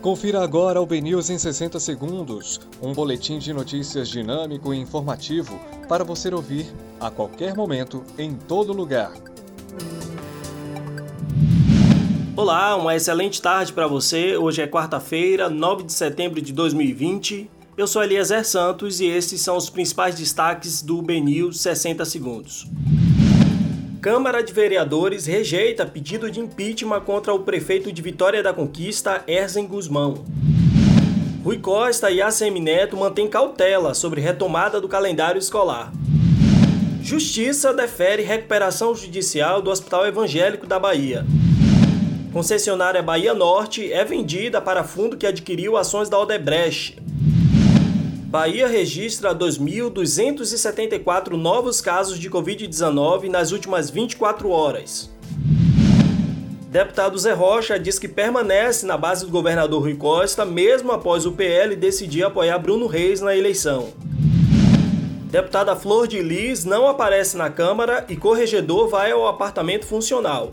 Confira agora o BNews em 60 segundos, um boletim de notícias dinâmico e informativo para você ouvir a qualquer momento, em todo lugar. Olá, uma excelente tarde para você. Hoje é quarta-feira, 9 de setembro de 2020. Eu sou Eliezer Santos e estes são os principais destaques do BNews 60 segundos. Câmara de Vereadores rejeita pedido de impeachment contra o prefeito de Vitória da Conquista, Erzen Guzmão. Rui Costa e ACM Neto mantêm cautela sobre retomada do calendário escolar. Justiça defere recuperação judicial do Hospital Evangélico da Bahia. Concessionária Bahia Norte é vendida para fundo que adquiriu ações da Odebrecht. Bahia registra 2.274 novos casos de Covid-19 nas últimas 24 horas. Deputado Zé Rocha diz que permanece na base do governador Rui Costa, mesmo após o PL decidir apoiar Bruno Reis na eleição. Deputada Flor de Lis não aparece na Câmara e corregedor vai ao apartamento funcional.